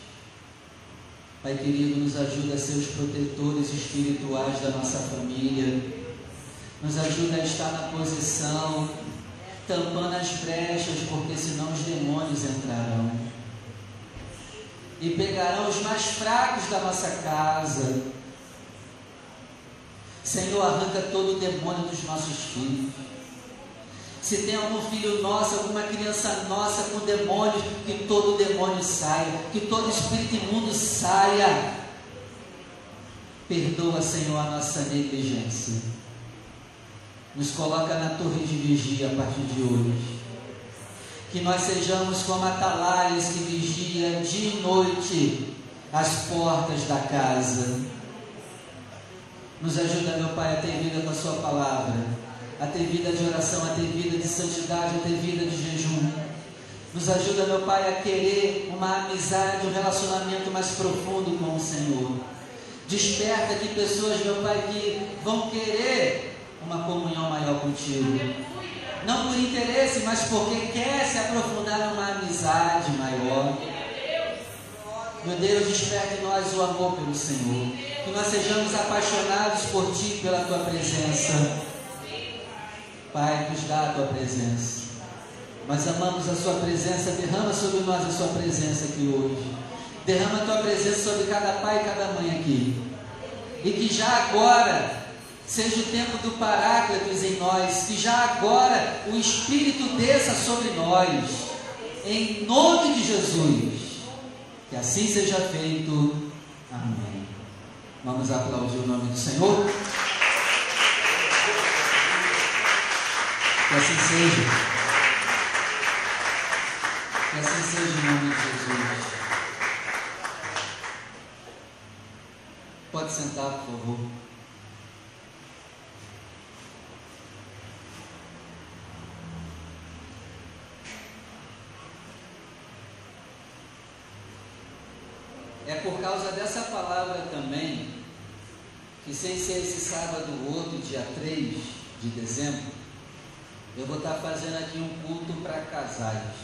Pai querido, nos ajuda a ser os protetores espirituais da nossa família. Nos ajuda a estar na posição, tampando as brechas, porque senão os demônios entrarão. E pegarão os mais fracos da nossa casa. Senhor, arranca todo o demônio dos nossos filhos. Se tem algum filho nosso, alguma criança nossa com demônios, que todo demônio saia, que todo espírito imundo saia. Perdoa, Senhor, a nossa negligência. Nos coloca na torre de vigia a partir de hoje. Que nós sejamos como atalaias que vigiam dia e noite as portas da casa. Nos ajuda, meu Pai, a ter vida com a Sua palavra a ter vida de oração, a ter vida de santidade, a ter vida de jejum. Nos ajuda, meu Pai, a querer uma amizade, um relacionamento mais profundo com o Senhor. Desperta aqui pessoas, meu Pai, que vão querer uma comunhão maior contigo. Não por interesse, mas porque quer se aprofundar numa amizade maior. Meu Deus, desperte em nós o amor pelo Senhor. Que nós sejamos apaixonados por Ti, pela Tua presença. Pai, nos dá a tua presença. Nós amamos a sua presença, derrama sobre nós a sua presença aqui hoje. Derrama a tua presença sobre cada pai e cada mãe aqui. E que já agora seja o tempo do Paráclitos em nós, que já agora o Espírito desça sobre nós, em nome de Jesus. Que assim seja feito. Amém. Vamos aplaudir o nome do Senhor. Que assim seja. Que assim seja em nome de Jesus. Pode sentar, por favor. É por causa dessa palavra também que, sem ser esse sábado outro, dia 3 de dezembro, eu vou estar fazendo aqui um culto para casais.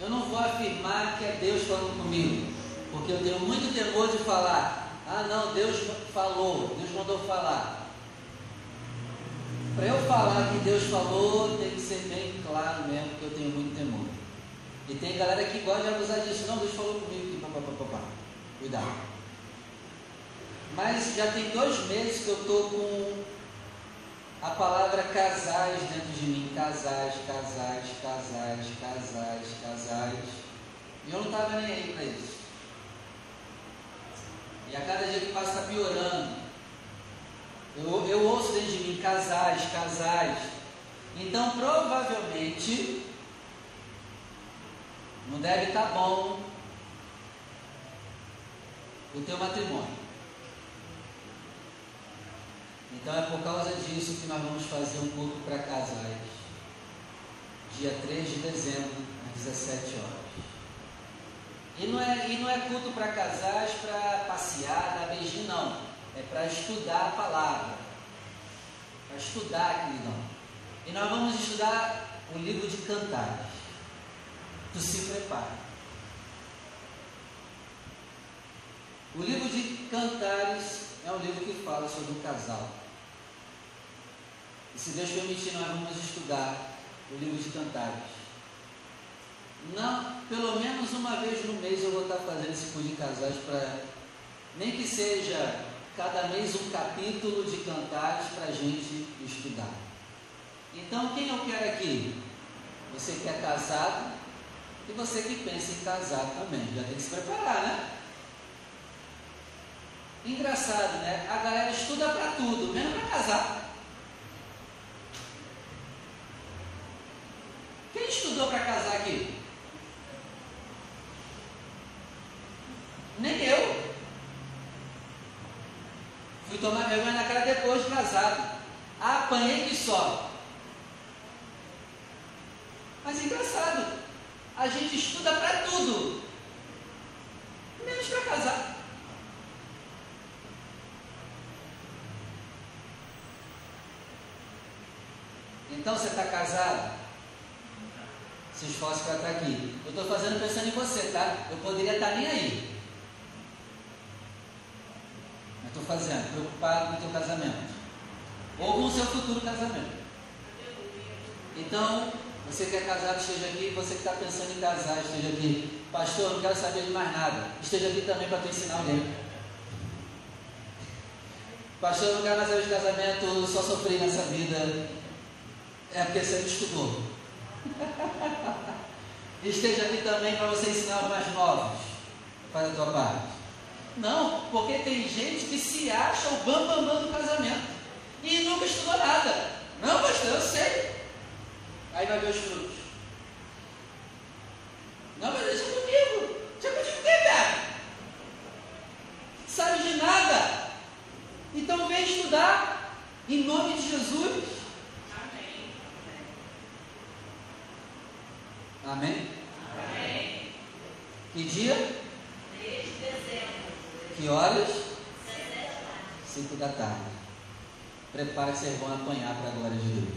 Eu não vou afirmar que é Deus falando comigo, porque eu tenho muito temor de falar, ah não, Deus falou, Deus mandou falar. Para eu falar que Deus falou, tem que ser bem claro mesmo, porque eu tenho muito temor. E tem galera que gosta de abusar disso, não, Deus falou comigo, que papapá. Cuidado. Mas já tem dois meses que eu estou com a palavra casais dentro de mim, casais, casais, casais, casais, casais. E eu não estava nem aí para isso. E a cada dia que passa está piorando. Eu, eu ouço dentro de mim casais, casais. Então provavelmente não deve estar tá bom o teu matrimônio. Então é por causa disso que nós vamos fazer um culto para casais. Dia 3 de dezembro, às 17 horas. E não é, e não é culto para casais para passear, dar beijinho, não. É para estudar a palavra. Para estudar, queridão. E nós vamos estudar o livro de cantares. Tu se prepara. O livro de Cantares é um livro que fala sobre o casal. E se Deus permitir, nós vamos estudar o livro de Cantares. Não, pelo menos uma vez no mês eu vou estar fazendo esse curso de casais para, nem que seja cada mês um capítulo de Cantares para a gente estudar. Então, quem eu quero aqui? Você que é casado e você que pensa em casar também. Já tem que se preparar, né? Engraçado, né? A galera estuda para tudo, menos para casar. tomar vergonha na cara depois de casado. Apanhei que só. Que é casado, esteja aqui. Você que está pensando em casar, esteja aqui. Pastor, não quero saber de mais nada. Esteja aqui também para te ensinar alguém. Pastor, não quero mais saber de casamento, só sofri nessa vida. É porque você não estudou. esteja aqui também para você ensinar mais novos. Faz a tua parte. Não, porque tem gente que se acha o bambambam bam, bam do casamento e nunca estudou nada. Não, pastor, eu sei. Aí vai ver os frutos. Não, mas deixa comigo. Deixa comigo o cara? Sabe de nada. Então vem estudar em nome de Jesus. Amém. Amém? Amém. Que dia? 3 de dezembro. Que horas? 5 da tarde. Prepare-se, vocês vão apanhar para a glória de Deus.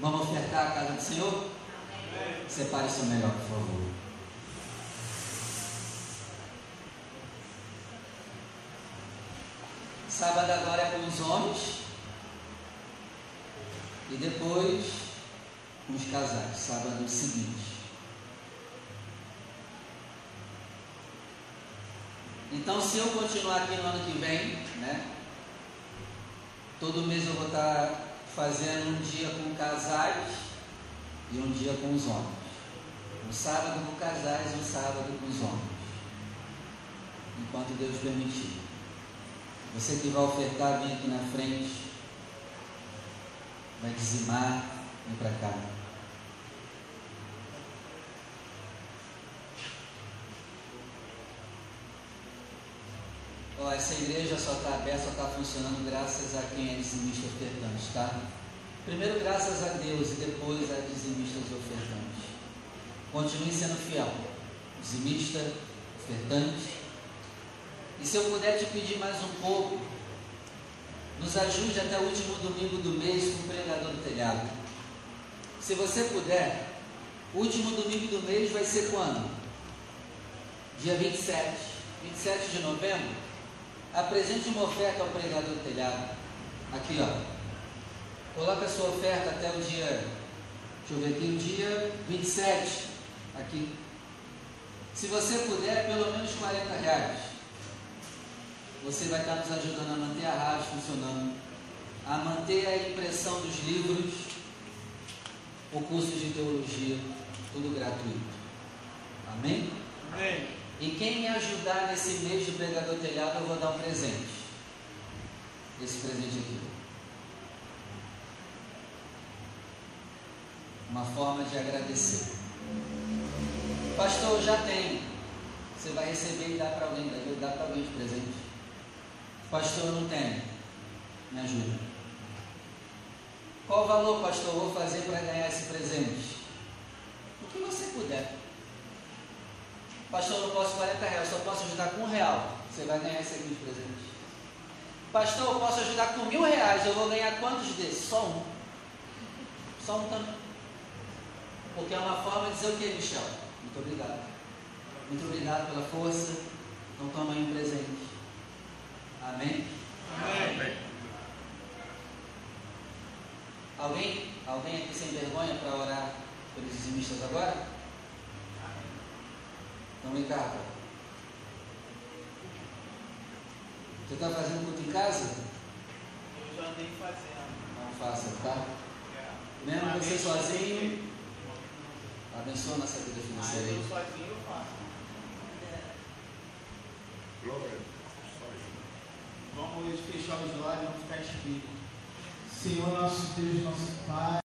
Vamos ofertar a casa do Senhor? Amém. Separe seu melhor, por favor. Sábado agora é com os homens. E depois com os casais. Sábado seguinte. Então, se eu continuar aqui no ano que vem, né? Todo mês eu vou estar fazendo um dia com casais e um dia com os homens. Um sábado com casais e um sábado com os homens. Enquanto Deus permitir. Você que vai ofertar, vem aqui na frente. Vai dizimar, vem para cá. Ó, essa igreja só está aberta, só está funcionando graças a quem é dizimista ofertante, tá? Primeiro graças a Deus e depois a dizimistas ofertantes. Continue sendo fiel. Dizimista, ofertante. E se eu puder te pedir mais um pouco, nos ajude até o último domingo do mês com o pregador do telhado. Se você puder, o último domingo do mês vai ser quando? Dia 27. 27 de novembro? Apresente uma oferta ao pregador do telhado. Aqui, ó. Coloca a sua oferta até o dia, deixa eu ver aqui, o dia 27. Aqui. Se você puder, pelo menos 40 reais. Você vai estar nos ajudando a manter a rádio funcionando, a manter a impressão dos livros, o curso de teologia, tudo gratuito. Amém? Amém. E quem me ajudar nesse mês de pregador telhado, eu vou dar um presente. Esse presente aqui. Uma forma de agradecer. Pastor, já tenho. Você vai receber e dar para alguém, dar para alguém de presente. Pastor, eu não tenho. Me ajuda. Qual valor, pastor, vou fazer para ganhar esse presente? O que você puder. Pastor, eu não posso 40 reais, só posso ajudar com um real. Você vai ganhar esse aqui de presente. Pastor, eu posso ajudar com mil reais, eu vou ganhar quantos desses? Só um. Só um também. Porque é uma forma de dizer o que, Michel? Muito obrigado. Muito obrigado pela força. Então toma aí um presente. Amém? Amém. Alguém? Alguém aqui sem vergonha para orar pelos dizimistas agora? Então vem cá, Você está fazendo culto em casa? Eu já andei fazendo. Não faça, tá? É. Mesmo você sozinho, abençoa nossa vida financeira aí. Eu sozinho eu faço. Glória. Vamos fechar os olhos, vamos ficar escritos. Senhor nosso Deus, nosso Pai.